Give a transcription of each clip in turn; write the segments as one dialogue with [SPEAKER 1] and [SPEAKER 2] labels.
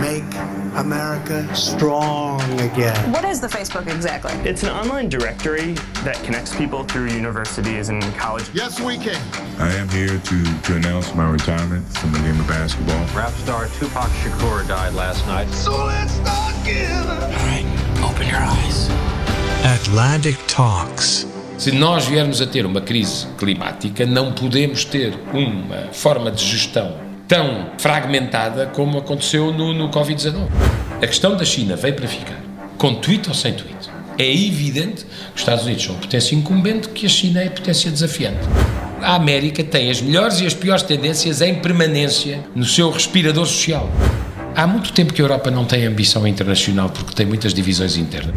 [SPEAKER 1] Make America strong again.
[SPEAKER 2] What is the Facebook exactly?
[SPEAKER 3] It's an online directory that connects people through universities and college.
[SPEAKER 4] Yes, we can.
[SPEAKER 5] I am here to, to announce my retirement from the game of basketball.
[SPEAKER 6] Rap star Tupac Shakur died last night.
[SPEAKER 7] So let's start again.
[SPEAKER 8] All right, open your eyes.
[SPEAKER 9] Atlantic Talks.
[SPEAKER 10] Se nós viermos a ter uma crise climática, não podemos ter uma forma de gestão tão fragmentada como aconteceu no, no Covid-19. A questão da China veio para ficar, com tweet ou sem tweet. É evidente que os Estados Unidos são potência incumbente, que a China é potência desafiante. A América tem as melhores e as piores tendências em permanência no seu respirador social. Há muito tempo que a Europa não tem ambição internacional porque tem muitas divisões internas.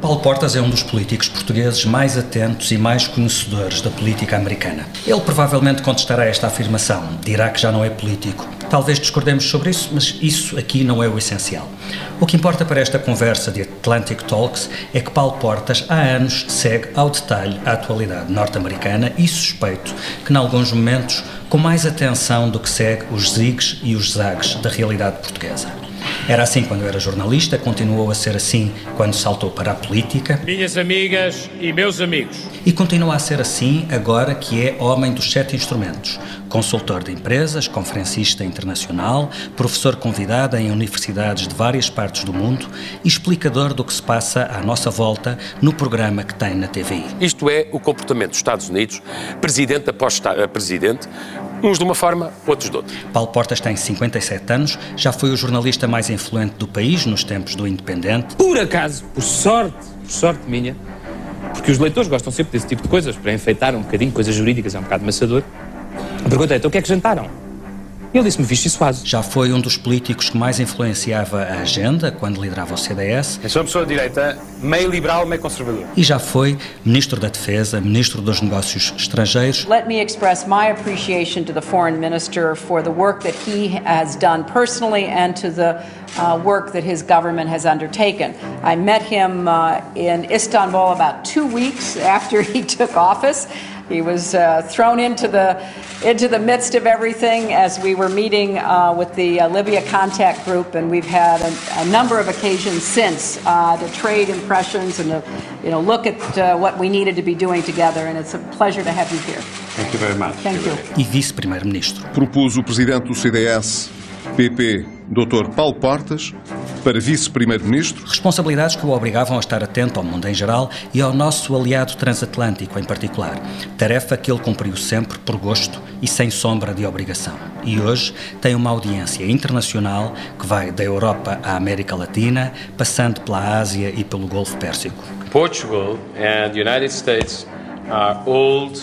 [SPEAKER 11] Paulo Portas é um dos políticos portugueses mais atentos e mais conhecedores da política americana. Ele provavelmente contestará esta afirmação, dirá que já não é político. Talvez discordemos sobre isso, mas isso aqui não é o essencial. O que importa para esta conversa de Atlantic Talks é que Paulo Portas há anos segue ao detalhe a atualidade norte-americana e suspeito que, em alguns momentos, com mais atenção do que segue os zigs e os zags da realidade portuguesa. Era assim quando era jornalista, continuou a ser assim quando saltou para a política.
[SPEAKER 12] Minhas amigas e meus amigos.
[SPEAKER 11] E continua a ser assim agora que é homem dos sete instrumentos. Consultor de empresas, conferencista internacional, professor convidado em universidades de várias partes do mundo e explicador do que se passa à nossa volta no programa que tem na TVI.
[SPEAKER 13] Isto é o comportamento dos Estados Unidos, presidente após presidente, uns de uma forma, outros de outra.
[SPEAKER 11] Paulo Portas tem 57 anos, já foi o jornalista mais influente do país nos tempos do Independente.
[SPEAKER 12] Por acaso, por sorte, por sorte minha, porque os leitores gostam sempre desse tipo de coisas, para enfeitar um bocadinho, coisas jurídicas, é um bocado amassador. Perguntei, então o que é que jantaram? Ele disse-me Soase.
[SPEAKER 11] Já foi um dos políticos que mais influenciava a agenda quando liderava o CDS.
[SPEAKER 14] Eu sou uma pessoa de direita, meio liberal, meio conservador.
[SPEAKER 11] E já foi Ministro da Defesa, Ministro dos Negócios Estrangeiros.
[SPEAKER 2] Let me express my appreciation to the Foreign Minister for the work that he has done personally and to the uh, work that his government has undertaken. I met him uh, in Istanbul about two weeks after he took office. He was uh, thrown into the into the midst of everything as we were meeting uh, with the uh, Libya contact group, and we've had a, a number of occasions since uh, to trade impressions and to you know look at uh, what we needed to be doing together. And it's a pleasure to have you here.
[SPEAKER 14] Thank you very much.
[SPEAKER 2] Thank you.
[SPEAKER 11] E vice-primeiro-ministro.
[SPEAKER 15] Propus o presidente do CDS, PP, Dr. Paulo Portas, para vice-primeiro-ministro.
[SPEAKER 11] Responsabilidades que o obrigavam a estar atento ao mundo em geral e ao nosso aliado transatlântico em particular. Tarefa que ele cumpriu sempre por gosto e sem sombra de obrigação. E hoje tem uma audiência internacional que vai da Europa à América Latina, passando pela Ásia e pelo Golfo Pérsico.
[SPEAKER 13] Portugal and the United States are old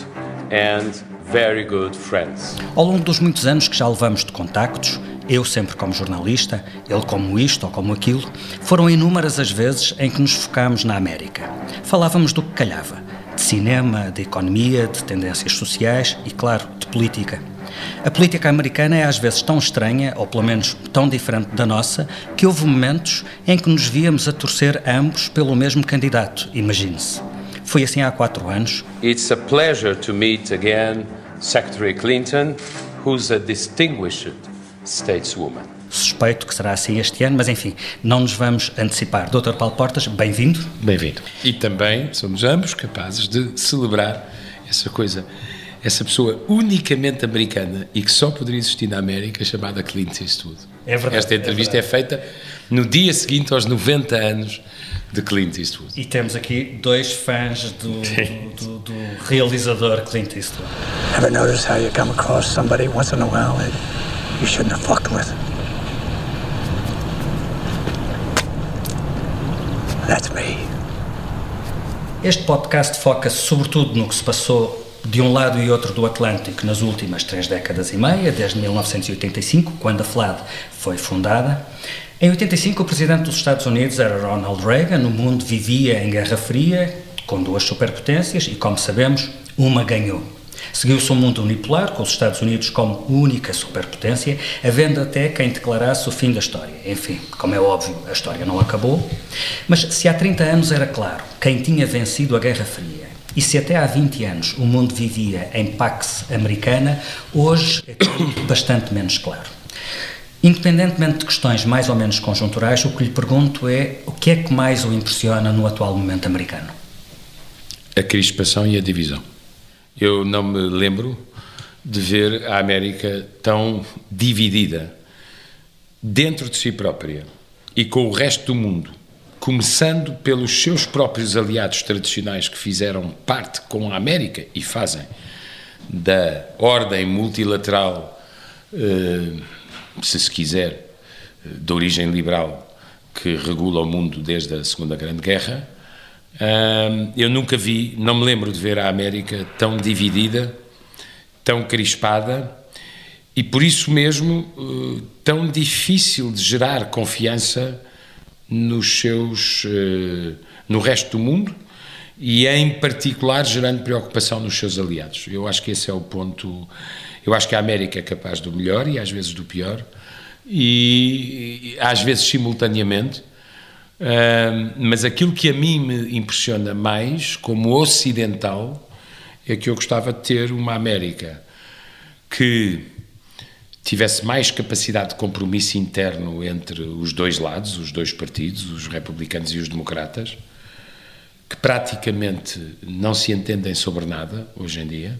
[SPEAKER 13] and very good friends.
[SPEAKER 11] Ao longo dos muitos anos que já levamos de contactos, eu sempre como jornalista, ele como isto ou como aquilo, foram inúmeras as vezes em que nos focámos na América. Falávamos do que calhava, de cinema, de economia, de tendências sociais e, claro, de política. A política americana é às vezes tão estranha, ou pelo menos tão diferente da nossa, que houve momentos em que nos víamos a torcer ambos pelo mesmo candidato, imagine-se. Foi assim há quatro anos.
[SPEAKER 13] It's a pleasure to meet again Secretary Clinton, who's a distinguished stateswoman.
[SPEAKER 11] Suspeito que será assim este ano, mas enfim, não nos vamos antecipar. Dr. Paulo Portas, bem-vindo.
[SPEAKER 10] Bem-vindo. E também somos ambos capazes de celebrar essa coisa, essa pessoa unicamente americana e que só poderia existir na América, chamada Clint Eastwood.
[SPEAKER 11] É verdade.
[SPEAKER 10] Esta entrevista é, é feita no dia seguinte aos 90 anos de Clint Eastwood.
[SPEAKER 11] E temos aqui dois fãs do, do, do, realizador Clint Eastwood.
[SPEAKER 1] Ever notice how you come across somebody once in a while that you shouldn't have fucked with? That's me.
[SPEAKER 11] Este podcast foca-se sobretudo no que se passou de um lado e outro do Atlântico nas últimas três décadas e meia, desde 1985, quando a FLAD foi fundada. Em 85, o presidente dos Estados Unidos era Ronald Reagan, o mundo vivia em Guerra Fria, com duas superpotências e, como sabemos, uma ganhou. Seguiu-se um mundo unipolar, com os Estados Unidos como única superpotência, havendo até quem declarasse o fim da história. Enfim, como é óbvio, a história não acabou. Mas se há 30 anos era claro quem tinha vencido a Guerra Fria e se até há 20 anos o mundo vivia em Pax Americana, hoje é bastante menos claro. Independentemente de questões mais ou menos conjunturais, o que lhe pergunto é o que é que mais o impressiona no atual momento americano?
[SPEAKER 10] A crispação e a divisão. Eu não me lembro de ver a América tão dividida dentro de si própria e com o resto do mundo, começando pelos seus próprios aliados tradicionais que fizeram parte com a América e fazem da ordem multilateral, eh, se se quiser, de origem liberal que regula o mundo desde a Segunda Grande Guerra eu nunca vi, não me lembro de ver a América tão dividida, tão crispada e por isso mesmo uh, tão difícil de gerar confiança nos seus, uh, no resto do mundo e em particular gerando preocupação nos seus aliados. Eu acho que esse é o ponto. Eu acho que a América é capaz do melhor e às vezes do pior e, e às vezes simultaneamente mas aquilo que a mim me impressiona mais, como ocidental, é que eu gostava de ter uma América que tivesse mais capacidade de compromisso interno entre os dois lados, os dois partidos, os republicanos e os democratas, que praticamente não se entendem sobre nada hoje em dia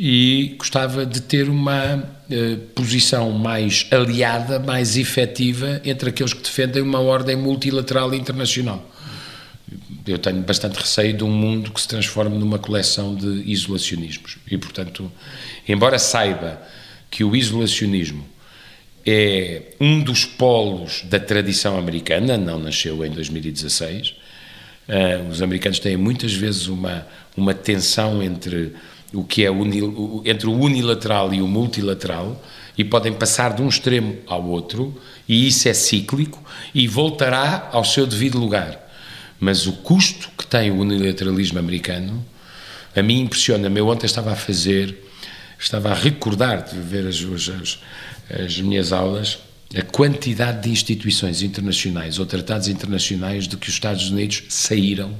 [SPEAKER 10] e gostava de ter uma eh, posição mais aliada, mais efetiva entre aqueles que defendem uma ordem multilateral internacional. Eu tenho bastante receio de um mundo que se transforme numa coleção de isolacionismos. E, portanto, embora saiba que o isolacionismo é um dos polos da tradição americana, não nasceu em 2016. Uh, eh, os americanos têm muitas vezes uma, uma tensão entre o que é unil, entre o unilateral e o multilateral e podem passar de um extremo ao outro e isso é cíclico e voltará ao seu devido lugar. Mas o custo que tem o unilateralismo americano a mim impressiona-me. Eu ontem estava a fazer, estava a recordar de ver as, as, as minhas aulas a quantidade de instituições internacionais ou tratados internacionais de que os Estados Unidos saíram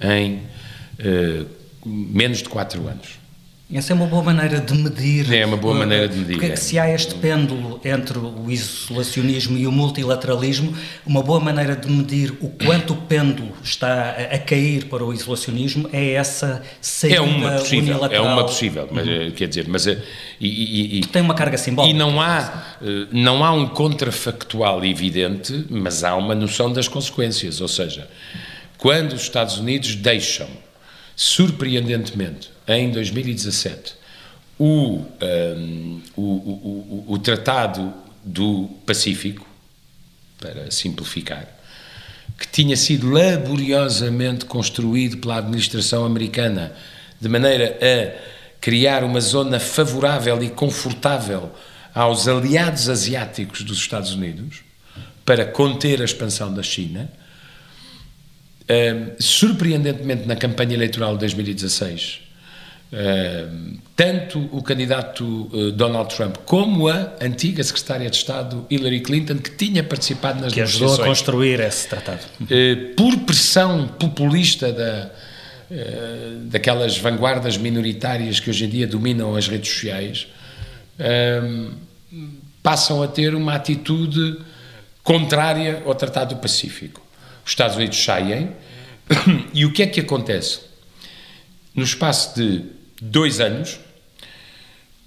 [SPEAKER 10] em uh, menos de 4 anos.
[SPEAKER 11] Essa é uma boa maneira de medir.
[SPEAKER 10] É uma boa maneira de medir.
[SPEAKER 11] Porque
[SPEAKER 10] é.
[SPEAKER 11] se há este pêndulo entre o isolacionismo e o multilateralismo, uma boa maneira de medir o quanto o pêndulo está a, cair para o isolacionismo é essa saída
[SPEAKER 10] é uma possível,
[SPEAKER 11] unilateral.
[SPEAKER 10] É uma possível, mas, uhum. quer dizer, mas eh, e,
[SPEAKER 11] e, e, tem uma carga simbólica.
[SPEAKER 10] E não há eh, não há um contrafactual evidente, mas há uma noção das consequências, ou seja, quando os Estados Unidos deixam surpreendentemente, em 2017, o, um, o, o, o, Tratado do Pacífico, para simplificar, que tinha sido laboriosamente construído pela administração americana de maneira a criar uma zona favorável e confortável aos aliados asiáticos dos Estados Unidos para conter a expansão da China surpreendentemente, na campanha eleitoral de 2016, tanto o candidato uh, Donald Trump como a antiga secretária de Estado Hillary Clinton, que tinha participado nas
[SPEAKER 11] que
[SPEAKER 10] negociações.
[SPEAKER 11] ajudou a construir esse tratado.
[SPEAKER 10] Uh, por pressão populista da, uh, daquelas vanguardas minoritárias que hoje em dia dominam as redes sociais, passam a ter uma atitude contrária ao Tratado do Pacífico. Os Estados Unidos saem e o que é que acontece? No espaço de dois anos,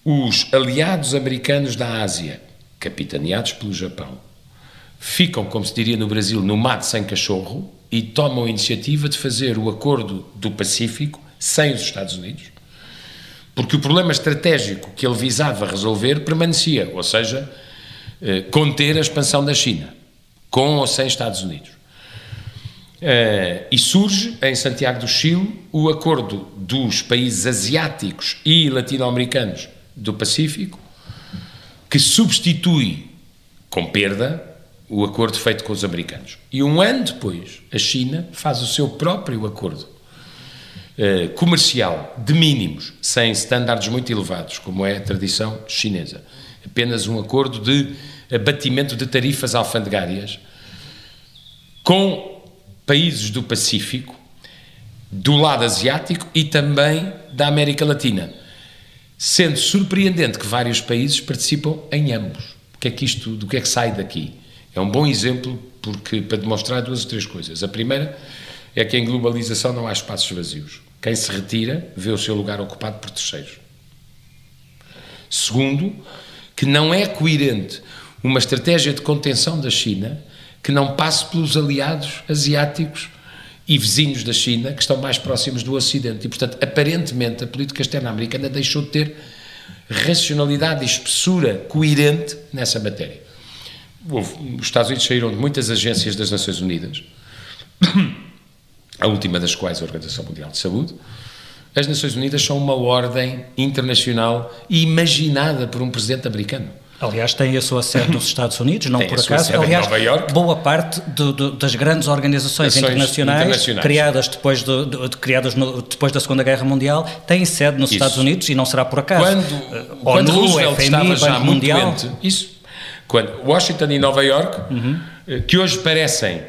[SPEAKER 10] os aliados americanos da Ásia, capitaneados pelo Japão, ficam, como se diria no Brasil, no mato sem cachorro e tomam a iniciativa de fazer o acordo do Pacífico sem os Estados Unidos, porque o problema estratégico que ele visava resolver permanecia, ou seja, eh, conter a expansão da China, com ou sem Estados Unidos. Uh, e surge em Santiago do Chile o acordo dos países asiáticos e latino-americanos do Pacífico, que substitui, com perda, o acordo feito com os americanos. E um ano depois, a China faz o seu próprio acordo. uh, comercial de mínimos, sem estándares muito elevados, como é a tradição chinesa. Apenas um acordo de abatimento de tarifas alfandegárias com países do Pacífico, do lado asiático e também da América Latina. Sendo surpreendente que vários países participam em ambos. O que é que isto, do que é que sai daqui? É um bom exemplo porque para demonstrar duas ou três coisas. A primeira é que em globalização não há espaços vazios. Quem se retira vê o seu lugar ocupado por terceiros. Segundo, que não é coerente uma estratégia de contenção da China que não passe pelos aliados asiáticos e vizinhos da China que estão mais próximos do Ocidente. E, portanto, aparentemente, a política externa americana deixou de ter racionalidade e espessura coerente nessa matéria. Os Estados Unidos saíram de muitas agências das Nações Unidas, a última das quais a Organização Mundial de Saúde. As Nações Unidas são uma ordem internacional imaginada por um presidente americano.
[SPEAKER 11] Aliás, tem a sua sede nos Estados Unidos, não
[SPEAKER 10] tem
[SPEAKER 11] por acaso. Aliás, boa parte de, de, das grandes organizações internacionais, internacionais, criadas, depois, de, criadas no, depois da Segunda Guerra Mundial têm sede nos isso. Estados Unidos e não será por acaso.
[SPEAKER 10] Quando, uh, quando ONU, Roosevelt FMI, estava já Banco muito Mundial. doente, isso, quando Washington e Nova York, uhum. que hoje parecem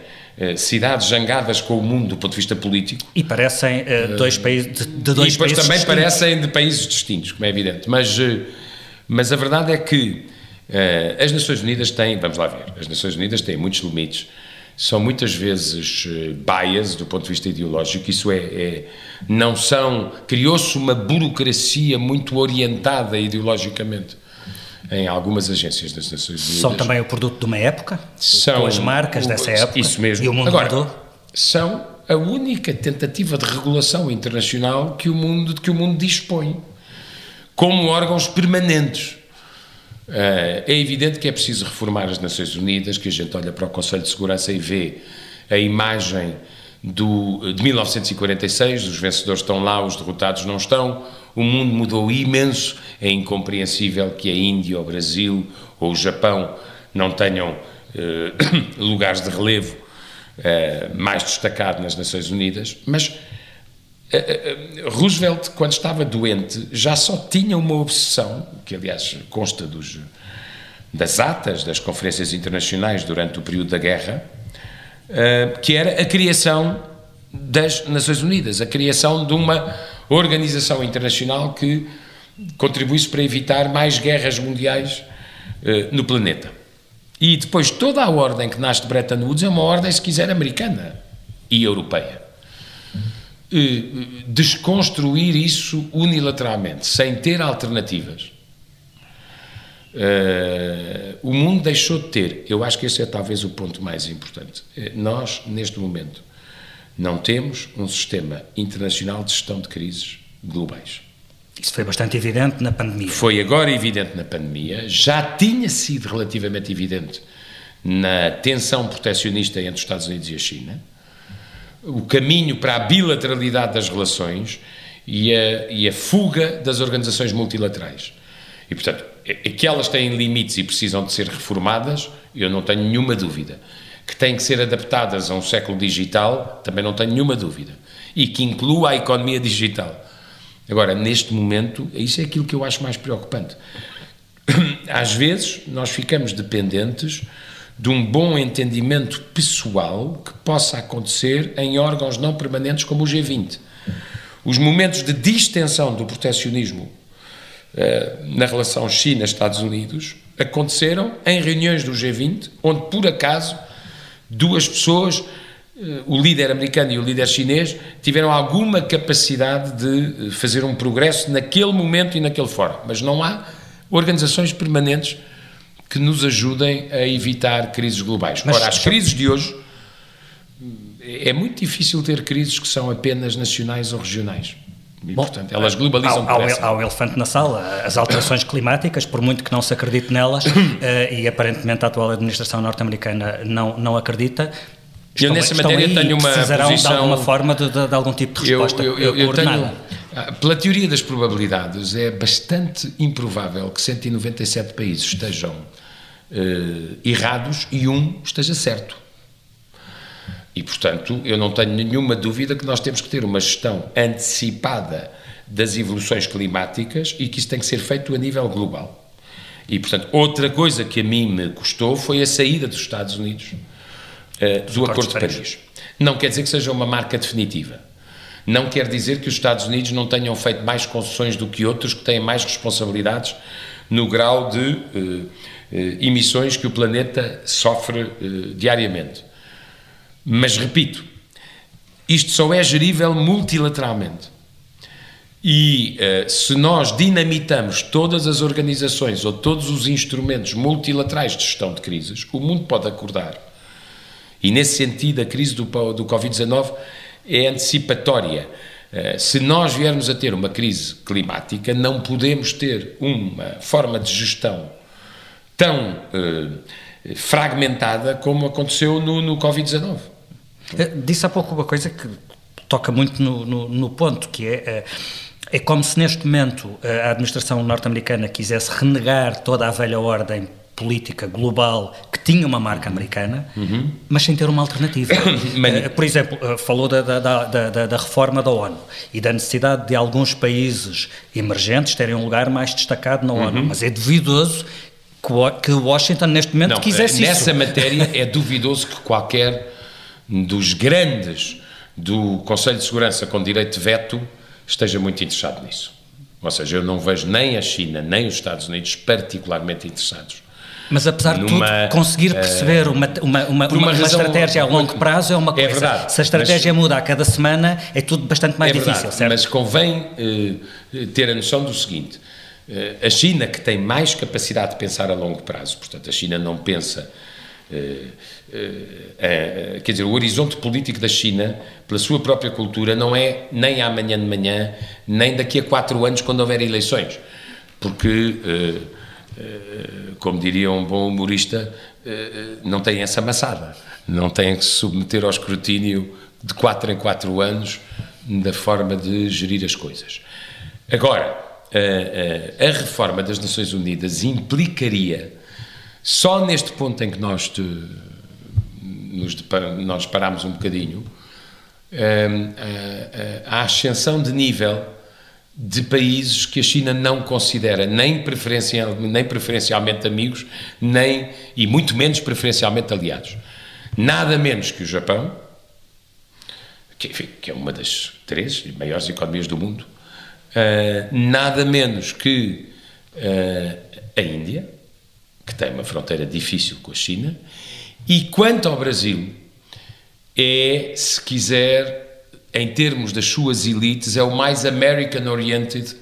[SPEAKER 10] cidades zangadas com o mundo do ponto de vista político.
[SPEAKER 11] E parecem uh, dois países de, de dois
[SPEAKER 10] E depois
[SPEAKER 11] países
[SPEAKER 10] também
[SPEAKER 11] distintos.
[SPEAKER 10] parecem de países distintos, como é evidente. Mas, mas a verdade é que as Nações Unidas têm, vamos lá ver, as Nações Unidas têm muitos limites, são muitas vezes bias do ponto de vista ideológico, isso é, é não são, criou-se uma burocracia muito orientada ideologicamente em algumas agências das Nações Unidas.
[SPEAKER 11] São também o produto de uma época?
[SPEAKER 10] São
[SPEAKER 11] as marcas
[SPEAKER 10] o,
[SPEAKER 11] dessa época?
[SPEAKER 10] Isso mesmo.
[SPEAKER 11] E o mundo
[SPEAKER 10] Agora,
[SPEAKER 11] mudou?
[SPEAKER 10] são a única tentativa de regulação internacional que o mundo, de que o mundo dispõe, como órgãos permanentes. É evidente que é preciso reformar as Nações Unidas, que a gente olha para o Conselho de Segurança e vê a imagem do, de 1946, os vencedores estão lá, os derrotados não estão, o mundo mudou imenso, é incompreensível que a Índia, o Brasil ou o Japão não tenham eh, lugares de relevo eh, mais destacado nas Nações Unidas, mas eh, Roosevelt, quando estava doente, já só tinha uma obsessão, que aliás consta dos, das atas das conferências internacionais durante o período da guerra, que era a criação das Nações Unidas, a criação de uma organização internacional que contribuísse para evitar mais guerras mundiais no planeta. E depois toda a ordem que nasce de Bretton Woods é uma ordem, se quiser, americana e europeia. Uh, desconstruir isso unilateralmente, sem ter alternativas. Uh, o mundo deixou de ter, eu acho que esse é talvez o ponto mais importante. Nós, neste momento, não temos um sistema internacional de gestão de crises globais.
[SPEAKER 11] Isso foi bastante evidente na pandemia.
[SPEAKER 10] Foi agora evidente na pandemia, já tinha sido relativamente evidente na tensão proteccionista entre os Estados Unidos e a China, o caminho para a bilateralidade das relações e a, e a fuga das organizações multilaterais. E, portanto, é, é que elas têm limites e precisam de ser reformadas, eu não tenho nenhuma dúvida que têm que ser adaptadas a um século digital, também não tenho nenhuma dúvida. E que inclua a economia digital. Agora, neste momento, isso é aquilo que eu acho mais preocupante. Às vezes, nós ficamos dependentes de um bom entendimento pessoal que possa acontecer em órgãos não permanentes como o G20. Os momentos de distensão do proteccionismo eh, na relação China-Estados Unidos aconteceram em reuniões do G20, onde por acaso duas pessoas, eh, o líder americano e o líder chinês, tiveram alguma capacidade de eh, fazer um progresso naquele momento e naquele fórum. Mas não há organizações permanentes que nos ajudem a evitar crises globais. Mas, Ora, as crises de hoje é muito difícil ter crises que são apenas nacionais ou regionais. E, Bom, portanto, elas globalizam
[SPEAKER 11] há, há, há o elefante na sala, as alterações climáticas, por muito que não se acredite nelas, uh, e aparentemente a atual administração norte-americana não, não acredita,
[SPEAKER 10] Estão, eu nessa matéria
[SPEAKER 11] aí,
[SPEAKER 10] tenho uma
[SPEAKER 11] precisarão
[SPEAKER 10] posição...
[SPEAKER 11] de alguma forma de, de, de algum tipo de resposta
[SPEAKER 10] eu, eu, eu tenho, ah, Pela teoria das probabilidades, é bastante improvável que 197 países estejam uh, errados e um esteja certo. E, portanto, eu não tenho nenhuma dúvida que nós temos que ter uma gestão antecipada das evoluções climáticas e que isso tem que ser feito a nível global. E, portanto, outra coisa que a mim me custou foi a saída dos Estados Unidos uh, do Acordo de Paris. Paris. Não quer dizer que seja uma marca definitiva. Não quer dizer que os Estados Unidos não tenham feito mais concessões do que outros que têm mais responsabilidades no grau de uh, emissões que o planeta sofre diariamente. Mas repito, isto só é gerível multilateralmente. E uh, se nós dinamitamos todas as organizações ou todos os instrumentos multilaterais de gestão de crises, o mundo pode acordar. E nesse sentido, a crise do, do Covid-19 é antecipatória. Se nós viermos a ter uma crise climática, não podemos ter uma forma de gestão tão uh, fragmentada como aconteceu no, no Covid-19.
[SPEAKER 11] Disse há pouco uma coisa que toca muito no, no, no ponto, que é é como se neste momento eh, a administração norte-americana quisesse renegar toda a velha ordem política global que tinha uma marca americana, uhum. mas sem ter uma alternativa. Eh, por exemplo, eh, falou da, da, da, da, reforma da ONU e da necessidade de alguns países emergentes terem um lugar mais destacado na ONU, uhum. mas é duvidoso que Washington neste momento Não, quisesse
[SPEAKER 10] nessa
[SPEAKER 11] isso.
[SPEAKER 10] Nessa matéria é duvidoso que qualquer dos grandes do Conselho de Segurança com direito de veto esteja muito interessado nisso. Ou seja, eu não vejo nem a China nem os Estados Unidos particularmente interessados.
[SPEAKER 11] Mas apesar de tudo, conseguir perceber uma, uma, uma, uma, estratégia a longo prazo é uma coisa. É verdade, Se a estratégia muda a cada semana, é tudo bastante mais é difícil, certo?
[SPEAKER 10] Mas convém uh, ter a noção do seguinte: a China, que tem mais capacidade de pensar a longo prazo, portanto, a China não pensa eh, eh, eh, quer dizer, o horizonte político da China, pela sua própria cultura, não é nem amanhã de manhã, nem daqui a quatro anos, quando houver eleições. Porque, como diria um bom humorista, não tem essa amassada. Não tem que se submeter ao escrutínio de quatro em quatro anos da forma de gerir as coisas. Agora, a, a, a reforma das Nações Unidas implicaria só neste ponto em que nós, te, nos, nós parámos um bocadinho, hum, a, a ascensão de nível de países que a China não considera nem, preferencial, nem preferencialmente amigos, nem e muito menos preferencialmente aliados. Nada menos que o Japão, que, enfim, que é uma das três maiores economias do mundo, uh, nada menos que uh, a Índia, que tem uma fronteira difícil com a China, e quanto ao Brasil, é, se quiser, em termos das suas elites, é o mais American-oriented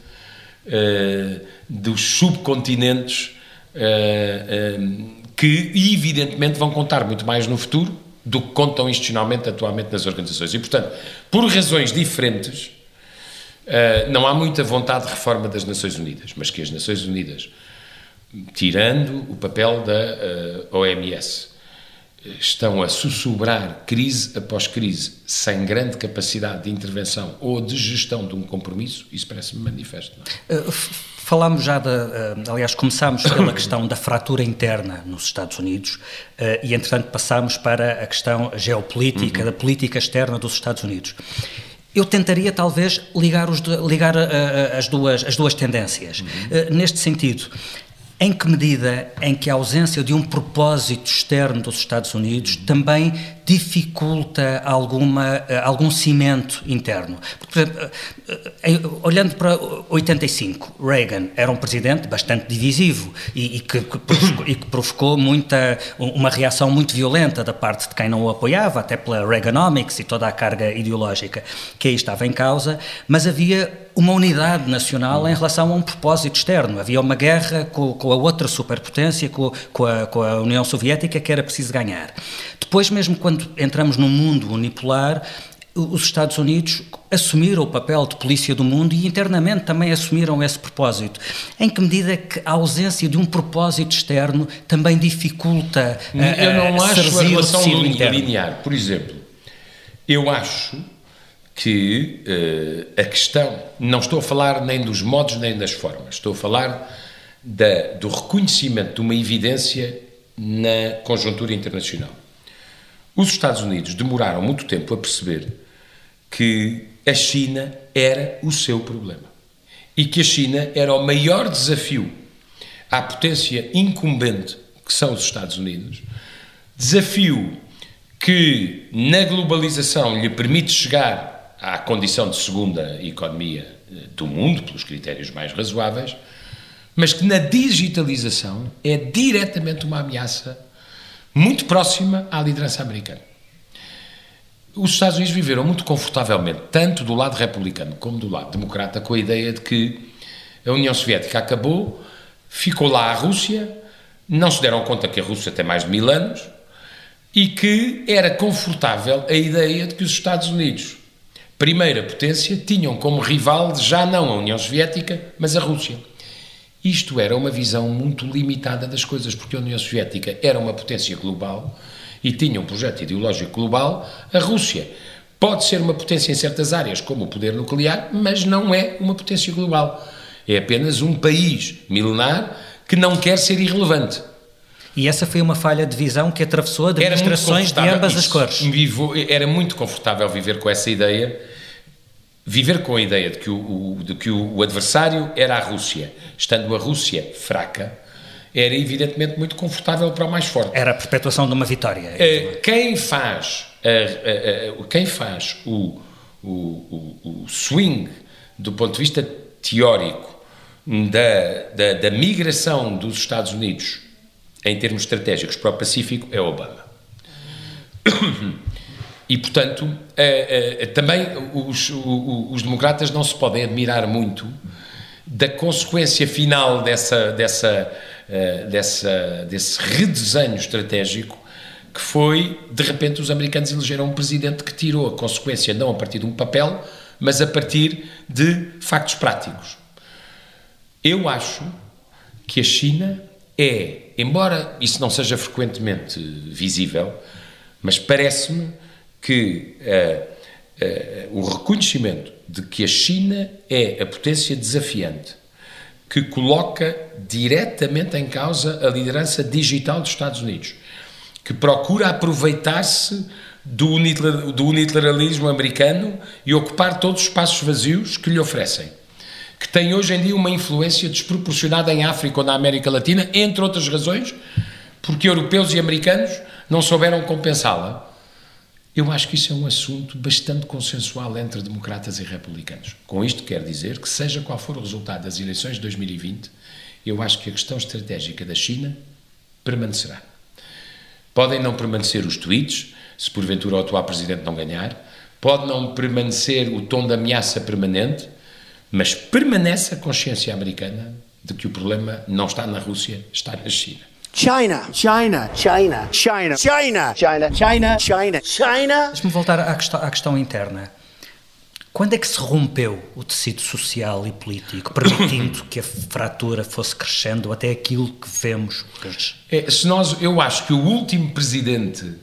[SPEAKER 10] uh, dos subcontinentes uh, que, evidentemente, vão contar muito mais no futuro do que contam institucionalmente atualmente nas organizações. E, portanto, por razões diferentes, não há muita vontade de reforma das Nações Unidas, mas que as Nações Unidas tirando o papel da uh, eh, OMS. Estão a sussurrar crise após crise, sem grande capacidade de intervenção ou de gestão de um compromisso, isso parece-me manifesto. Uh,
[SPEAKER 11] falámos já, de, uh, aliás, começámos pela questão da fratura interna nos Estados Unidos e, entretanto, passámos para a questão geopolítica, uhum. da política externa dos Estados Unidos eu tentaria talvez ligar, os, ligar uh, as, duas, as duas tendências. Uhum. Uh, neste sentido, em que medida em que a ausência de um propósito externo dos Estados Unidos também dificulta alguma, eh, algum cimento interno. Por exemplo, eh, eh, olhando para 85, Reagan era um presidente bastante divisivo e, e, que, que provocou, e, que, provocou, muita, uma reação muito violenta da parte de quem não o apoiava, até pela Reaganomics e toda a carga ideológica que aí estava em causa, mas havia uma unidade nacional em relação a um propósito externo. Havia uma guerra com, com a outra superpotência, com, com, a, com a União Soviética, que era preciso ganhar. Depois, mesmo quando entramos num mundo unipolar, os Estados Unidos assumiram o papel de polícia do mundo e internamente também assumiram esse propósito. Em que medida que a ausência de um propósito externo também dificulta a,
[SPEAKER 10] Eu não a acho a relação linear. Por exemplo, eu acho que uh, a questão, não estou a falar nem dos modos nem das formas, estou a falar da, do reconhecimento de uma evidência na conjuntura internacional. Os Estados Unidos demoraram muito tempo a perceber que a China era o seu problema e que a China era o maior desafio à potência incumbente que são os Estados Unidos, desafio que na globalização lhe permite chegar à condição de segunda economia eh, do mundo, pelos critérios mais razoáveis, mas que na digitalização é diretamente uma ameaça muito próxima à liderança americana. Os Estados Unidos viveram muito confortavelmente, tanto do lado republicano como do lado democrata, com a ideia de que a União Soviética acabou, ficou lá a Rússia, não se deram conta que a Rússia tem mais de mil anos e que era confortável a ideia de que os Estados Unidos, primeira potência, tinham como rival já não a União Soviética, mas a Rússia. Isto era uma visão muito limitada das coisas, porque a União Soviética era uma potência global e tinha um projeto ideológico global. A Rússia pode ser uma potência em certas áreas, como o poder nuclear, mas não é uma potência global. É apenas um país milenar que não quer ser irrelevante.
[SPEAKER 11] E essa foi uma falha de visão que atravessou administrações de ambas as cores.
[SPEAKER 10] Era muito confortável viver com essa ideia, viver com a ideia de que o, de que o adversário era a Rússia, estando a Rússia fraca, era evidentemente muito confortável para o mais forte.
[SPEAKER 11] Era a perpetuação de uma vitória.
[SPEAKER 10] Eh, quem faz, quem faz o, o, o swing do ponto de vista teórico da, da, da migração dos Estados Unidos em termos estratégicos para o Pacífico é Obama. E, portanto, é, é, também os, os, democratas não se podem admirar muito da consequência final dessa, dessa, uh, dessa, desse redesenho estratégico que foi, de repente, os americanos elegeram um presidente que tirou a consequência não a partir de um papel, mas a partir de factos práticos. Eu acho que a China é, embora isso não seja frequentemente visível, mas parece-me que uh, uh, o reconhecimento de que a China é a potência desafiante que coloca diretamente em causa a liderança digital dos Estados Unidos, que procura aproveitar-se do, unilateralismo americano e ocupar todos os espaços vazios que lhe oferecem que tem hoje em dia uma influência desproporcionada em África ou na América Latina, entre outras razões, porque europeus e americanos não souberam compensá-la. Eu acho que isso é um assunto bastante consensual entre democratas e republicanos. Com isto quero dizer que, seja qual for o resultado das eleições de 2020, eu acho que a questão estratégica da China permanecerá. Podem não permanecer os tweets, se porventura o atual presidente não ganhar, pode não permanecer o tom de ameaça permanente, mas permanece a consciência americana de que o problema não está na Rússia, está na China.
[SPEAKER 16] China, China, China, China, China, China, China, China, China.
[SPEAKER 11] Deixa-me voltar à questão, à questão interna. Quando é que se rompeu o tecido social e político, permitindo que a fratura fosse crescendo até aquilo que vemos hoje?
[SPEAKER 10] É, se nós, eu acho que o último presidente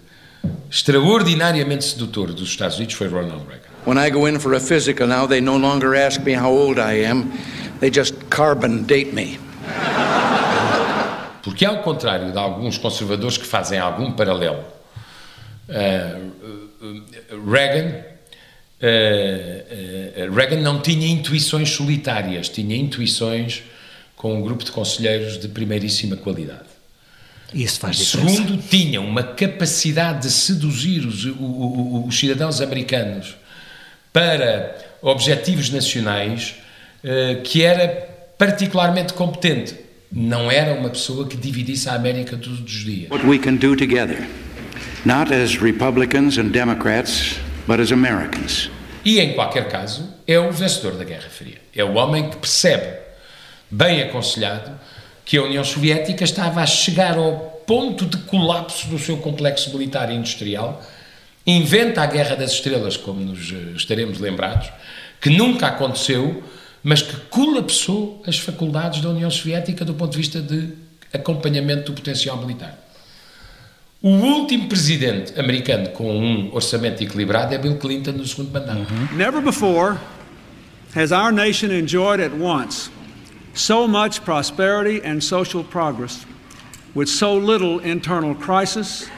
[SPEAKER 10] extraordinariamente sedutor dos Estados Unidos foi Ronald Reagan.
[SPEAKER 17] When I go in for a physical now, they no longer ask me how old I am, they just carbon date me.
[SPEAKER 10] Porque, ao contrário de alguns conservadores que fazem algum paralelo, uh, Reagan, uh, Reagan não tinha intuições solitárias, tinha intuições com um grupo de conselheiros de primeiríssima qualidade.
[SPEAKER 11] Isso faz diferença.
[SPEAKER 10] Segundo, tinha uma capacidade de seduzir os, os, os cidadãos americanos para objetivos nacionais que era particularmente competente. Não era uma pessoa que dividisse a América todos os dias.
[SPEAKER 17] What we can do together, not as Republicans and Democrats, but as Americans.
[SPEAKER 10] E em qualquer caso, é o vencedor da Guerra Fria. É o homem que percebe, bem aconselhado, que a União Soviética estava a chegar ao ponto de colapso do seu complexo militar e industrial inventa a Guerra das Estrelas, como nos eh, estaremos lembrados, que nunca aconteceu, mas que colapsou as faculdades da União Soviética do ponto de vista de acompanhamento do potencial militar. O último presidente americano com um orçamento equilibrado é Bill Clinton no segundo mandato.
[SPEAKER 18] Uhum. Never before has our nation enjoyed at once so much prosperity and social progress with so little internal crisis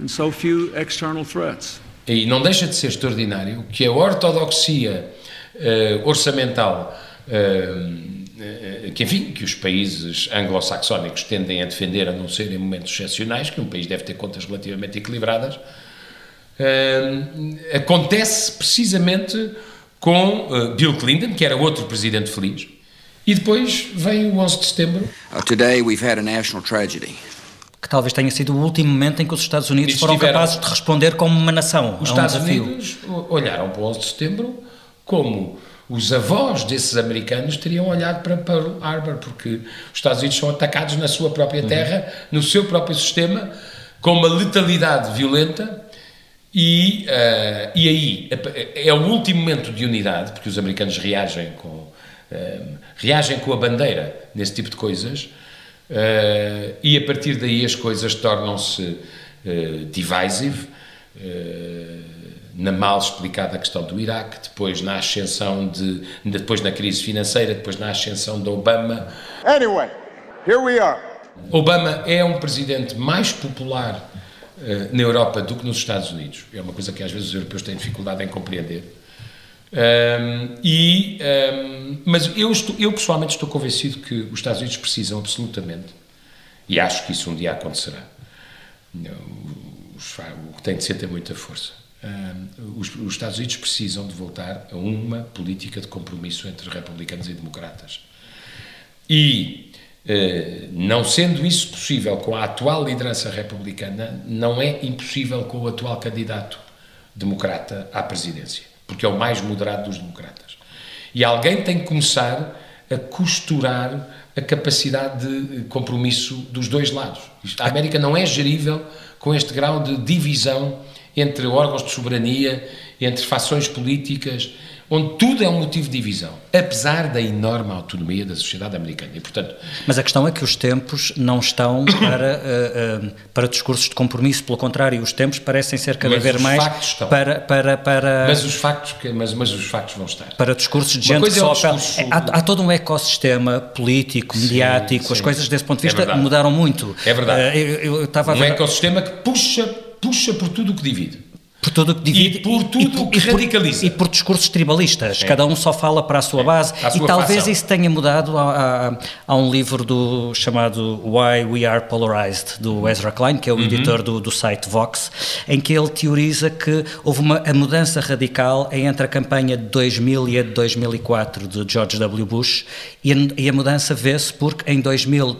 [SPEAKER 18] and so few external threats.
[SPEAKER 10] E não deixa de ser extraordinário que a ortodoxia uh, orçamental, que enfim, que os países anglo-saxónicos tendem a defender a não ser em momentos excepcionais, que um país deve ter contas relativamente equilibradas, acontece precisamente com Bill Clinton, que era outro presidente feliz, e depois vem o 11 de setembro.
[SPEAKER 17] Today we've had a national tragedy
[SPEAKER 11] que talvez tenha sido o último momento em que os Estados Unidos foram capazes de responder como uma nação.
[SPEAKER 10] Os
[SPEAKER 11] um
[SPEAKER 10] Estados
[SPEAKER 11] desafio.
[SPEAKER 10] Unidos olharam para o 11 de setembro como os avós desses americanos teriam olhado para Pearl Harbor, porque os Estados Unidos são atacados na sua própria
[SPEAKER 11] Uhum.
[SPEAKER 10] terra, no seu próprio sistema, com uma letalidade violenta. E, uh, e aí é o último momento de unidade, porque os americanos reagem com, uh, reagem com a bandeira nesse tipo de coisas. Uh, e a partir daí as coisas tornam-se divisive, na mal explicada questão do Iraque, depois na ascensão de, depois na crise financeira, depois na ascensão de Obama.
[SPEAKER 7] Anyway, here we are.
[SPEAKER 10] Obama é um presidente mais popular na Europa do que nos Estados Unidos. É uma coisa que às vezes os europeus têm dificuldade em compreender. Um, e, um, mas eu, estou, eu pessoalmente estou convencido que os Estados Unidos precisam absolutamente, e acho que isso um dia acontecerá, o que tem de ser ter muita força. Os, os, Estados Unidos precisam de voltar a uma política de compromisso entre republicanos e democratas. E, uh, não sendo isso possível com a atual liderança republicana, não é impossível com o atual candidato democrata à presidência porque é o mais moderado dos democratas. E alguém tem que começar a costurar a capacidade de compromisso dos dois lados. A América não é gerível com este grau de divisão entre órgãos de soberania, entre fações políticas, onde tudo é um motivo de divisão, apesar da enorme autonomia da sociedade americana. E, portanto,
[SPEAKER 11] Mas a questão é que os tempos não estão para, uh, uh, para discursos de compromisso, pelo contrário, os tempos parecem ser cada vez mais para, para, para...
[SPEAKER 10] Mas os factos, mas, mas os factos vão estar.
[SPEAKER 11] Para discursos de gente que só apela... discurso... há, há, todo um ecossistema político, sim, mediático, sim. as coisas desse ponto de vista é mudaram muito.
[SPEAKER 10] É verdade.
[SPEAKER 11] Uh, eu, eu
[SPEAKER 10] um ver... ecossistema que puxa, puxa por tudo o que divide
[SPEAKER 11] por tudo o que divide
[SPEAKER 10] e por tudo o que radicaliza
[SPEAKER 11] e por discursos tribalistas é. cada um só fala para a sua é. base
[SPEAKER 10] a sua
[SPEAKER 11] e talvez
[SPEAKER 10] facção.
[SPEAKER 11] isso tenha mudado há, há, um livro do chamado Why We Are Polarized do Ezra Klein que é o
[SPEAKER 10] Uhum.
[SPEAKER 11] editor do, do site Vox em que ele teoriza que houve uma a mudança radical entre a campanha de 2000 e a de 2004 de George W Bush e a, e a mudança vê-se porque em 2000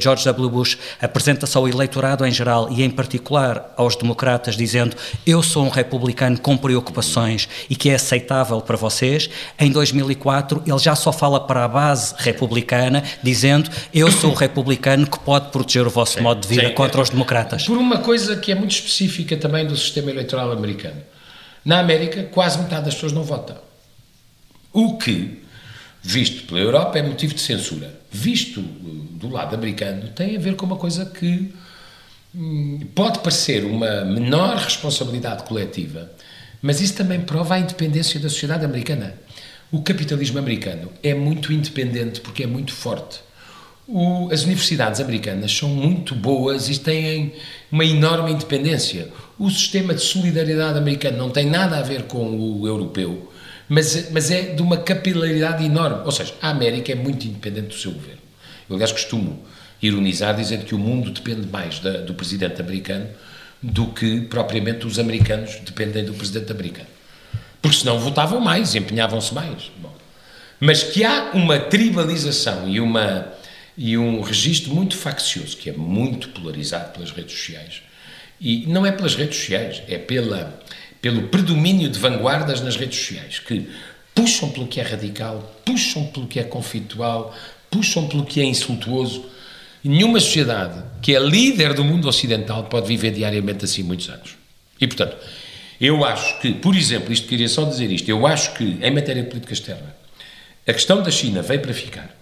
[SPEAKER 11] George W Bush apresenta-se ao eleitorado em geral e em particular aos democratas dizendo eu sou um republicano com preocupações e que é aceitável para vocês. Em 2004, ele já só fala para a base republicana, dizendo: Eu sou o republicano que pode proteger o vosso sim, modo de vida sim, contra os democratas.
[SPEAKER 10] Por uma coisa que é muito específica também do sistema eleitoral americano. Na América, quase metade das pessoas não votam. O que, visto pela Europa, é motivo de censura. Visto do lado americano, tem a ver com uma coisa que pode parecer uma menor responsabilidade coletiva, mas isso também prova a independência da sociedade americana. O capitalismo americano é muito independente porque é muito forte. O, as universidades americanas são muito boas e têm uma enorme independência. O sistema de solidariedade americano não tem nada a ver com o europeu, mas, mas é de uma capilaridade enorme. Ou seja, a América é muito independente do seu governo. Eu, aliás, costumo ironizar dizendo que o mundo depende mais da, do presidente americano do que propriamente os americanos dependem do presidente americano. Porque senão votavam mais, empenhavam-se mais. Bom, mas que há uma tribalização e, uma, e um registro muito faccioso, que é muito polarizado pelas redes sociais. E não é pelas redes sociais, é pela, pelo predomínio de vanguardas nas redes sociais, que puxam pelo que é radical, puxam pelo que é conflitual, puxam pelo que é insultuoso. Nenhuma sociedade que é líder do mundo ocidental pode viver diariamente assim muitos anos. E, portanto, eu acho que, por exemplo, isto queria só dizer isto, eu acho que, em matéria de política externa, a questão da China veio para ficar,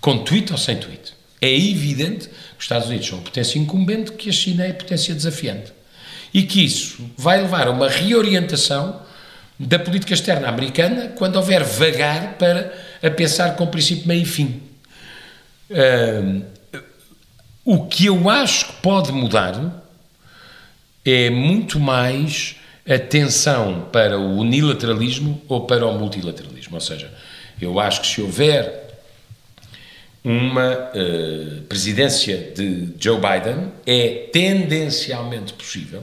[SPEAKER 10] com tweet ou sem tweet. É evidente que os Estados Unidos são potência incumbente, que a China é potência desafiante. E que isso vai levar a uma reorientação da política externa americana quando houver vagar para a pensar com princípio, meio e fim. Uh, o que eu acho que pode mudar é muito mais atenção para o unilateralismo ou para o multilateralismo. Ou seja, eu acho que se houver uma uh, presidência de Joe Biden, é tendencialmente possível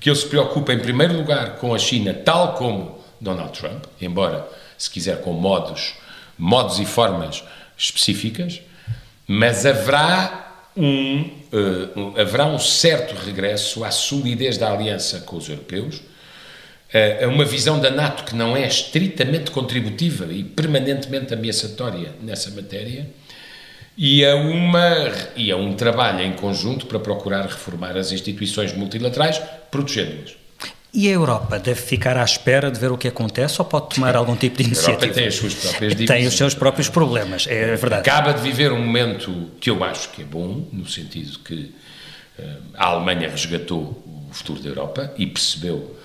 [SPEAKER 10] que ele se preocupe em primeiro lugar com a China, tal como Donald Trump, embora se quiser com modos, modos e formas específicas, mas haverá um, uh, haverá um certo regresso à solidez da aliança com os europeus, uh, a uma visão da NATO que não é estritamente contributiva e permanentemente ameaçatória nessa matéria, e a, uma, e a um trabalho em conjunto para procurar reformar as instituições multilaterais, protegendo-as.
[SPEAKER 11] E a Europa deve ficar à espera de ver o que acontece ou pode tomar algum tipo de iniciativa?
[SPEAKER 10] A Europa tem as suas próprias divisões.
[SPEAKER 11] Tem os seus próprios problemas, é verdade.
[SPEAKER 10] Acaba de viver um momento que eu acho que é bom, no sentido que uh, a Alemanha resgatou o futuro da Europa e percebeu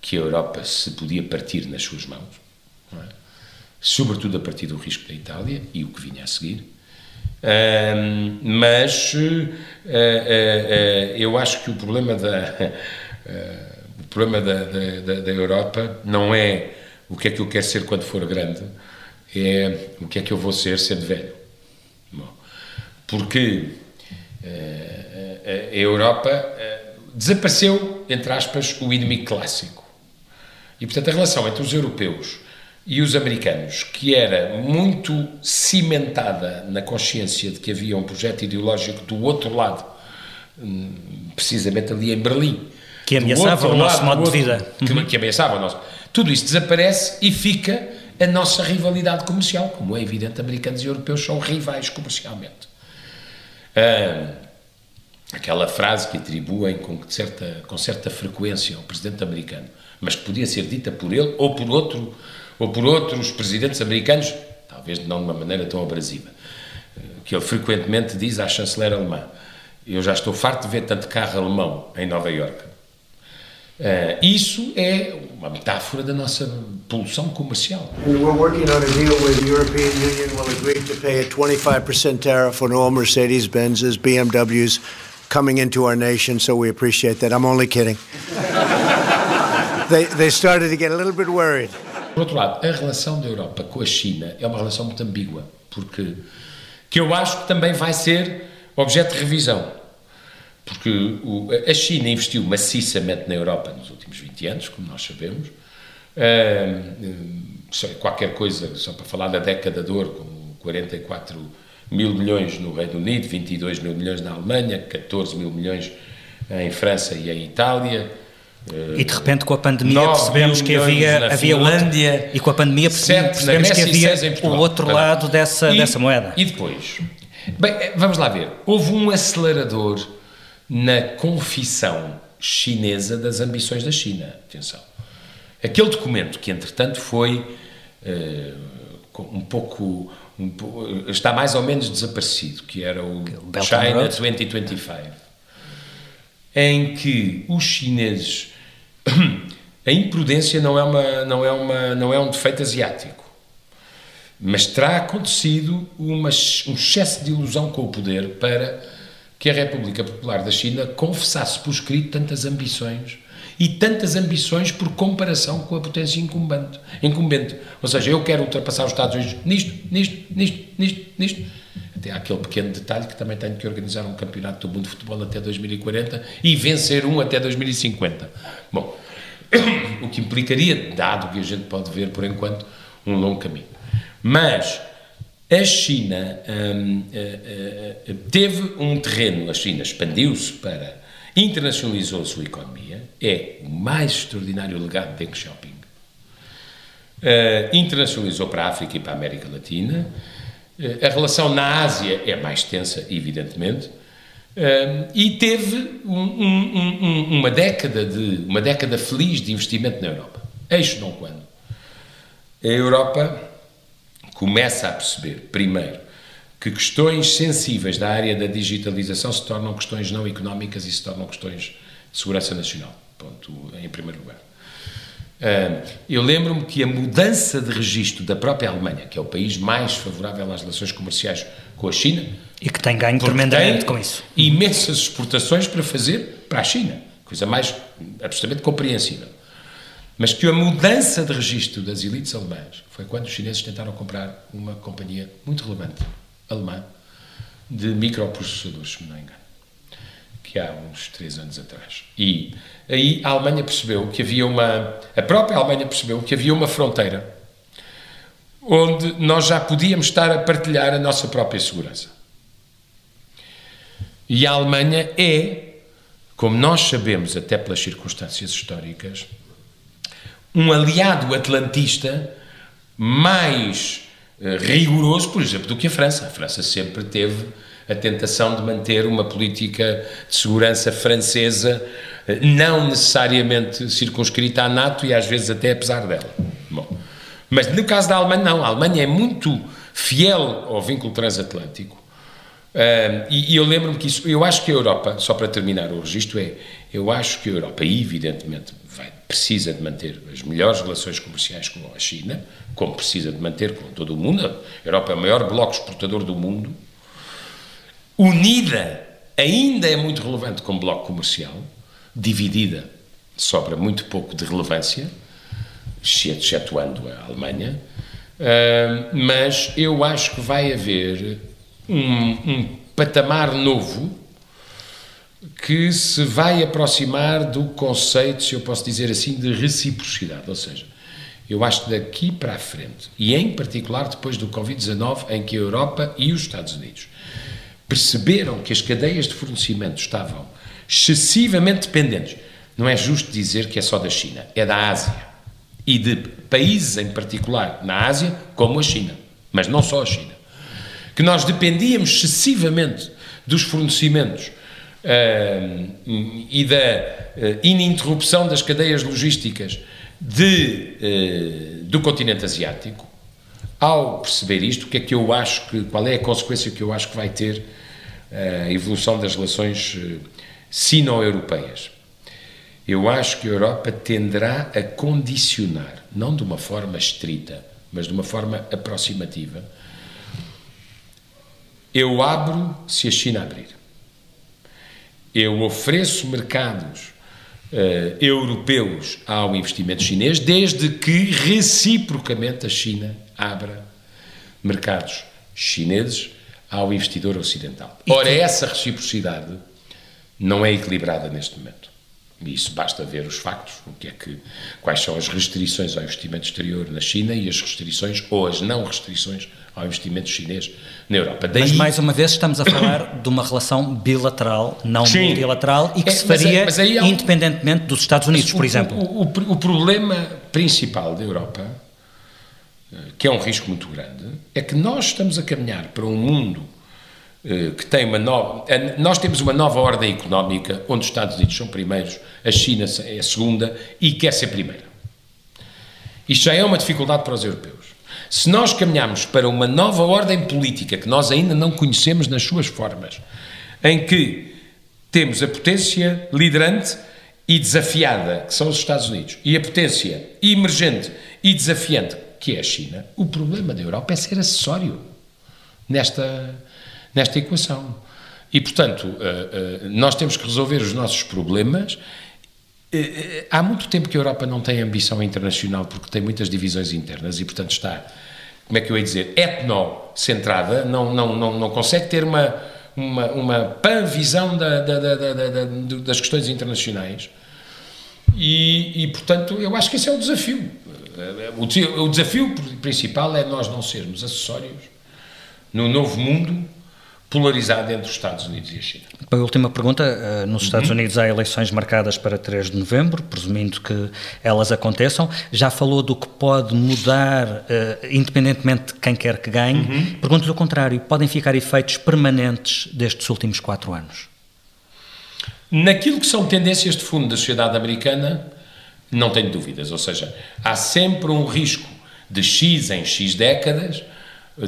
[SPEAKER 10] que a Europa se podia partir nas suas mãos, é? sobretudo a partir do risco da Itália e o que vinha a seguir. Uh, mas uh, eu acho que o problema da problema da, da, da, Europa não é o que é que eu quero ser quando for grande, é o que é que eu vou ser sendo velho. Bom, porque uh, a Europa uh, desapareceu, entre aspas, o inimigo clássico. E, portanto, a relação entre os europeus e os americanos, que era muito cimentada na consciência de que havia um projeto ideológico do outro lado, hum, precisamente ali em Berlim,
[SPEAKER 11] que ameaçava o nosso lado, modo de vida.
[SPEAKER 10] Que, uhum. que ameaçava o nosso. Tudo isso desaparece e fica a nossa rivalidade comercial. Como é evidente, americanos e europeus são rivais comercialmente. Ah, aquela frase que atribuem com certa, com certa frequência ao presidente americano, mas que podia ser dita por ele ou por, outro, ou por outros presidentes americanos, talvez não de uma maneira tão abrasiva, ah, que ele frequentemente diz à chanceler alemã: Eu já estou farto de ver tanto carro alemão em Nova Iorque Uh, isso é uma metáfora da nossa poluição comercial.
[SPEAKER 16] We're working on a deal where the European Union will agree to pay a 25% tariff on all Mercedes-Benzes, BMWs coming into our nation, so we appreciate that. I'm only kidding. they, they started to get a little bit worried.
[SPEAKER 10] Por outro lado, a relação da Europa com a China é uma relação muito ambígua, porque que eu acho que também vai ser objeto de revisão porque o, a China investiu maciçamente na Europa nos últimos 20 anos, como nós sabemos. Uh, qualquer coisa, só para falar da década de ouro, como 44 mil milhões no Reino Unido, 22 mil milhões na Alemanha, 14 mil milhões em França e em Itália.
[SPEAKER 11] E de repente com a pandemia percebemos que havia, havia Finlândia, outro, e com a pandemia percebemos que havia o outro lado dessa,
[SPEAKER 10] e,
[SPEAKER 11] dessa moeda.
[SPEAKER 10] E depois, bem, vamos lá ver, houve um acelerador na confissão chinesa das ambições da China. Atenção. Aquele documento que, entretanto, foi uh, um pouco. Um, está mais ou menos desaparecido, que era o China 2025, em que os chineses. A imprudência não é, uma, não, é uma, não é um defeito asiático, mas terá acontecido uma, um excesso de ilusão com o poder para que a República Popular da China confessasse por escrito tantas ambições e tantas ambições por comparação com a potência incumbente. incumbente. Ou seja, eu quero ultrapassar os Estados Unidos nisto, nisto, nisto, nisto, nisto. Até há aquele pequeno detalhe que também tenho que organizar um campeonato do mundo de futebol até 2040 e vencer um até 2050. Bom, o que implicaria, dado que a gente pode ver por enquanto, um longo caminho. Mas a China hum, uh, uh, teve um terreno, a China expandiu-se para, internacionalizou a sua economia, é o mais extraordinário legado de Deng Xiaoping, uh, internacionalizou para a África e para a América Latina, a relação na Ásia é mais tensa, evidentemente, e teve um, um, um, uma década de uma década feliz de investimento na Europa. Eixo não quando. A Europa começa a perceber, primeiro, que questões sensíveis da área da digitalização se tornam questões não económicas e se tornam questões de segurança nacional. Ponto, em primeiro lugar. eu lembro-me que a mudança de registro da própria Alemanha, que é o país mais favorável às relações comerciais com a China,
[SPEAKER 11] e que tem ganho tremendamente com isso.
[SPEAKER 10] Imensas exportações para fazer para a China, coisa mais absolutamente compreensível. Mas que a mudança de registro das elites alemãs foi quando os chineses tentaram comprar uma companhia muito relevante, alemã, de microprocessadores, se me não engano, que há uns três anos atrás. E aí a Alemanha percebeu que havia uma. A própria Alemanha percebeu que havia uma fronteira onde nós já podíamos estar a partilhar a nossa própria segurança. E a Alemanha é, como nós sabemos, até pelas circunstâncias históricas, um aliado atlantista mais uh, rigoroso, por exemplo, do que a França. A França sempre teve a tentação de manter uma política de segurança francesa uh, não necessariamente circunscrita à NATO e às vezes até apesar dela. Bom, mas no caso da Alemanha, não. A Alemanha é muito fiel ao vínculo transatlântico. Uh, e, e, eu lembro-me que isso, eu acho que a Europa, só para terminar o registro, é, eu acho que a Europa, evidentemente, vai, precisa de manter as melhores relações comerciais com a China, como precisa de manter com todo o mundo. A Europa é o maior bloco exportador do mundo. Unida, ainda é muito relevante como bloco comercial. Dividida, sobra muito pouco de relevância excetuando a Alemanha, uh, mas eu acho que vai haver um, um patamar novo que se vai aproximar do conceito, se eu posso dizer assim, de reciprocidade. Ou seja, eu acho que daqui para a frente, e em particular depois do Covid-19, em que a Europa e os Estados Unidos perceberam que as cadeias de fornecimento estavam excessivamente dependentes. Não é justo dizer que é só da China, é da Ásia e de países em particular na Ásia, como a China, mas não só a China, que nós dependíamos excessivamente dos fornecimentos uh, e da uh, ininterrupção das cadeias logísticas de, uh, do continente asiático, ao perceber isto, o que é que eu acho que, qual é a consequência que eu acho que vai ter a evolução das relações sino-europeias? Eu acho que a Europa tenderá a condicionar, não de uma forma estrita, mas de uma forma aproximativa. Eu abro se a China abrir. Eu ofereço mercados uh, europeus ao investimento chinês, desde que reciprocamente a China abra mercados chineses ao investidor ocidental. Ora, essa reciprocidade não é equilibrada neste momento. E isso basta ver os factos, o que é que, quais são as restrições ao investimento exterior na China e as restrições ou as não restrições ao investimento chinês na Europa.
[SPEAKER 11] Daí... Mas mais uma vez estamos a falar de uma relação bilateral, não Sim. multilateral, e que é, se faria mas, mas independentemente dos Estados Unidos, por
[SPEAKER 10] o,
[SPEAKER 11] exemplo.
[SPEAKER 10] O, o, o problema principal da Europa, eh, que é um risco muito grande, é que nós estamos a caminhar para um mundo que tem uma nova. Nós temos uma nova ordem económica onde os Estados Unidos são primeiros, a China é a segunda e quer ser primeira. Isto já é uma dificuldade para os europeus. Se nós caminharmos para uma nova ordem política que nós ainda não conhecemos nas suas formas, em que temos a potência liderante e desafiada, que são os Estados Unidos, e a potência emergente e desafiante, que é a China, o problema da Europa é ser acessório nesta nesta equação. E, portanto, eh, eh, nós temos que resolver os nossos problemas. Eh, há muito tempo que a Europa não tem ambição internacional porque tem muitas divisões internas e, portanto, está, como é que eu ia dizer, etnocentrada, não, não, não, não consegue ter uma, uma, uma pan-visão da, da, da, das questões internacionais. E, e, portanto, eu acho que esse é o desafio. O, o desafio principal é nós não sermos acessórios no novo mundo polarizado entre os Estados Unidos e a China.
[SPEAKER 11] A última pergunta. Eh, nos Estados uhum. Unidos há eleições marcadas para 3 de novembro, presumindo que elas aconteçam. Já falou do que pode mudar, uh, independentemente de quem quer que ganhe. Uhum. Pergunto-lhe o contrário: podem ficar efeitos permanentes destes últimos quatro anos?
[SPEAKER 10] Naquilo que são tendências de fundo da sociedade americana, não tenho dúvidas. Ou seja, há sempre um risco de X em X décadas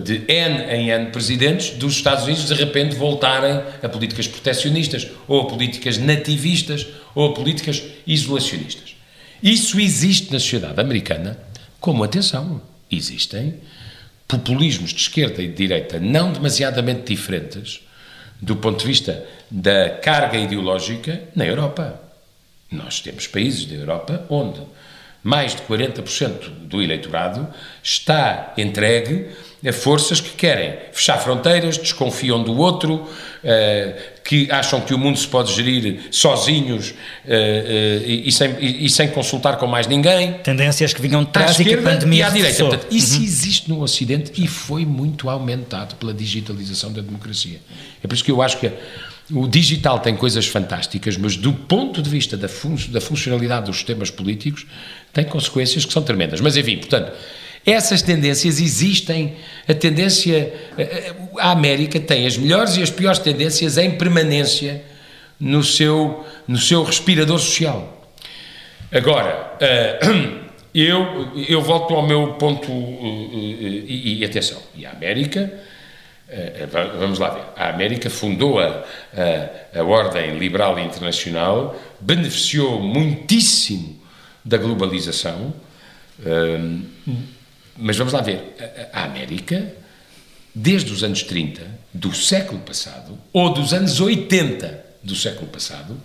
[SPEAKER 10] de N em N presidentes dos Estados Unidos de repente voltarem a políticas proteccionistas, ou a políticas nativistas, ou a políticas isolacionistas. Isso existe na sociedade americana, como atenção, existem populismos de esquerda e de direita não demasiadamente diferentes do ponto de vista da carga ideológica na Europa. Nós temos países da Europa onde mais de 40% do eleitorado está entregue forças que querem fechar fronteiras, desconfiam do outro, que acham que o mundo se pode gerir sozinhos e, sem, e, sem, consultar com mais ninguém.
[SPEAKER 11] Tendências que vinham de trás
[SPEAKER 10] e que a pandemia
[SPEAKER 11] e à
[SPEAKER 10] direita. Portanto, isso uhum. existe no Ocidente e foi muito aumentado pela digitalização da democracia. É por isso que eu acho que o digital tem coisas fantásticas, mas do ponto de vista da, fun da funcionalidade dos sistemas políticos, tem consequências que são tremendas. Mas, enfim, portanto, essas tendências existem. A tendência. A América tem as melhores e as piores tendências em permanência no seu, no seu respirador social. Agora, eu, eu volto ao meu ponto. E, atenção, e a América eh, vamos lá ver, a América fundou a, a, a, Ordem Liberal Internacional, beneficiou muitíssimo da globalização, mas vamos lá ver, a, América, desde os anos 30 do século passado, ou dos anos 80 do século passado,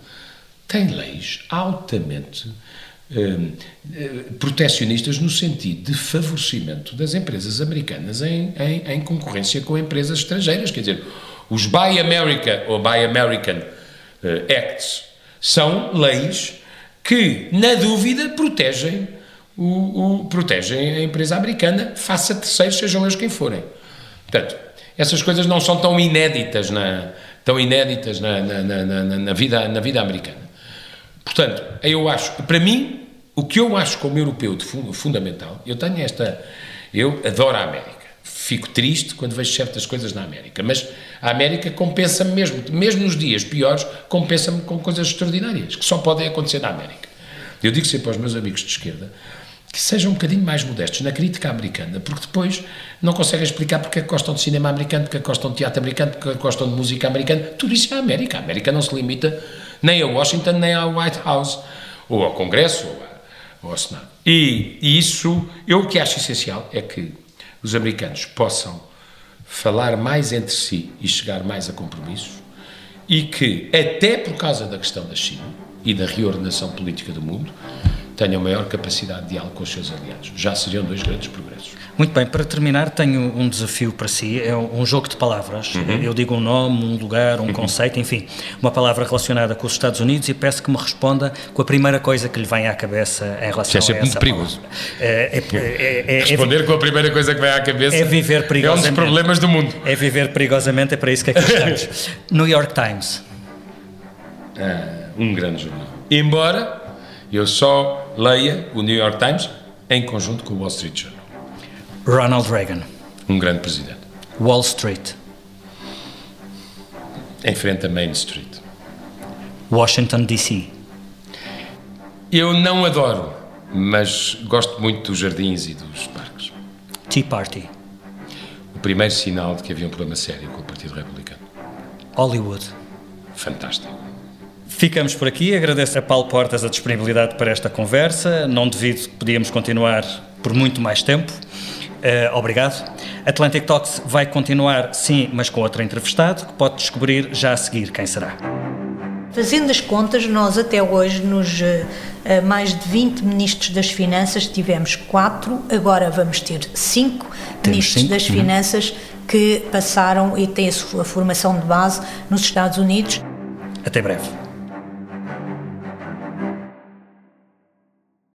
[SPEAKER 10] tem leis altamente Hum, eh, protecionistas no sentido de favorecimento das empresas americanas em, em, em, concorrência com empresas estrangeiras. Quer dizer, os Buy America ou Buy American uh, Acts são leis que, na dúvida, protegem, o, o, protegem a empresa americana face a terceiros, sejam eles quem forem. Portanto, essas coisas não são tão inéditas na, tão inéditas na, na, na, na vida, na vida americana. Portanto, eu acho, para mim, o que eu acho como europeu de fundamental, eu tenho esta, eu adoro a América. Fico triste quando vejo certas coisas na América, mas a América compensa-me mesmo, mesmo nos dias piores, compensa-me com coisas extraordinárias, que só podem acontecer na América. Eu digo sempre aos meus amigos de esquerda que sejam um bocadinho mais modestos na crítica americana, porque depois não conseguem explicar porque é que gostam de cinema americano, porque é que gostam de teatro americano, porque é que gostam de música americana. Tudo isso é a América. A América não se limita nem a Washington, nem ao White House, ou ao Congresso, ou, a, ou ao Senado. E, e isso, eu o que acho essencial é que os americanos possam falar mais entre si e chegar mais a compromissos, e que, até por causa da questão da China e da reordenação política do mundo, tenham maior capacidade de diálogo com os seus aliados. Já seriam dois grandes progressos.
[SPEAKER 11] Muito bem, para terminar, tenho um desafio para si. É um jogo de palavras. Uhum. Eu digo um nome, um lugar, um uhum. conceito, enfim, uma palavra relacionada com os Estados Unidos e peço que me responda com a primeira coisa que lhe vem à cabeça em relação
[SPEAKER 10] Isso é
[SPEAKER 11] a essa
[SPEAKER 10] perigoso.
[SPEAKER 11] É, é, é, é,
[SPEAKER 10] Responder com a primeira coisa que vem à cabeça
[SPEAKER 11] é viver perigosamente.
[SPEAKER 10] É um dos problemas do mundo.
[SPEAKER 11] É viver perigosamente, é para isso que aqui estamos. New York Times.
[SPEAKER 10] Ah, um grande jornal. Embora eu só leia o New York Times em conjunto com o Wall Street Journal.
[SPEAKER 11] Ronald Reagan.
[SPEAKER 10] Um grande presidente.
[SPEAKER 11] Wall Street.
[SPEAKER 10] Em frente a Main Street.
[SPEAKER 11] Washington, D.C.
[SPEAKER 10] Eu não adoro, mas gosto muito dos jardins e dos parques.
[SPEAKER 11] Tea Party.
[SPEAKER 10] O primeiro sinal de que havia um problema sério com o Partido Republicano.
[SPEAKER 11] Hollywood.
[SPEAKER 10] Fantástico.
[SPEAKER 11] Ficamos por aqui. Agradeço a Paulo Portas a disponibilidade para esta conversa. Não devido que podíamos continuar por muito mais tempo. Uh, obrigado. Atlantic Talks vai continuar, sim, mas com outro entrevistado, que pode descobrir já a seguir quem será.
[SPEAKER 19] Fazendo as contas, nós até hoje, nos uh, mais de 20 ministros das Finanças, tivemos quatro, agora vamos ter cinco Temos ministros cinco? das uhum. Finanças que passaram e têm a sua formação de base nos Estados Unidos.
[SPEAKER 11] Até breve.